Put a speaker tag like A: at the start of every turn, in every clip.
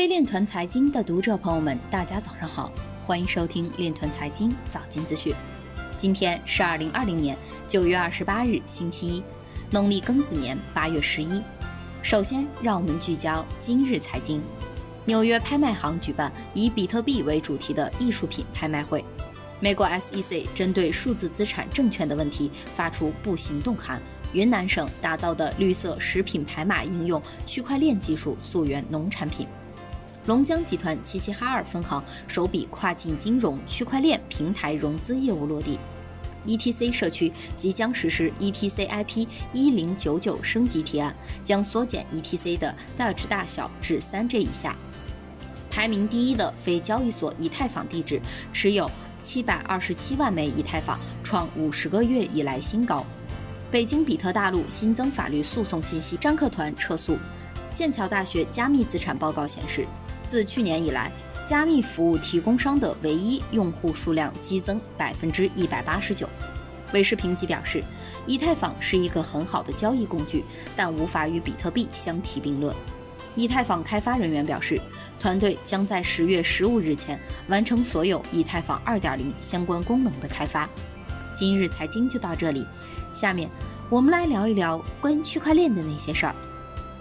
A: 位链团财经的读者朋友们，大家早上好，欢迎收听链团财经早间资讯。今天是二零二零年九月二十八日，星期一，农历庚子年八月十一。首先，让我们聚焦今日财经。纽约拍卖行举办以比特币为主题的艺术品拍卖会。美国 SEC 针对数字资产证券的问题发出不行动函。云南省打造的绿色食品排码应用区块链技术溯源农产品。龙江集团齐齐哈尔分行首笔跨境金融区块链平台融资业务落地。ETC 社区即将实施 ETC IP 一零九九升级提案，将缩减 ETC 的大小至三 G 以下。排名第一的非交易所以太坊地址持有七百二十七万枚以太坊，创五十个月以来新高。北京比特大陆新增法律诉讼信息，张克团撤诉。剑桥大学加密资产报告显示，自去年以来，加密服务提供商的唯一用户数量激增百分之一百八十九。韦世平即表示，以太坊是一个很好的交易工具，但无法与比特币相提并论。以太坊开发人员表示，团队将在十月十五日前完成所有以太坊二点零相关功能的开发。今日财经就到这里，下面我们来聊一聊关于区块链的那些事儿。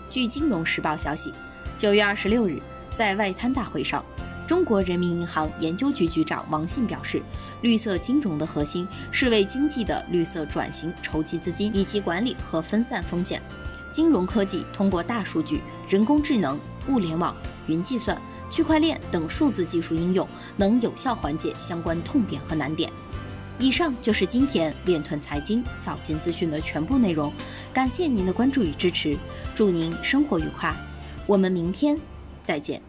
A: 据《金融时报》消息，九月二十六日，在外滩大会上，中国人民银行研究局局长王信表示，绿色金融的核心是为经济的绿色转型筹集资金以及管理和分散风险。金融科技通过大数据、人工智能、物联网、云计算、区块链等数字技术应用，能有效缓解相关痛点和难点。以上就是今天链团财经早间资讯的全部内容，感谢您的关注与支持，祝您生活愉快，我们明天再见。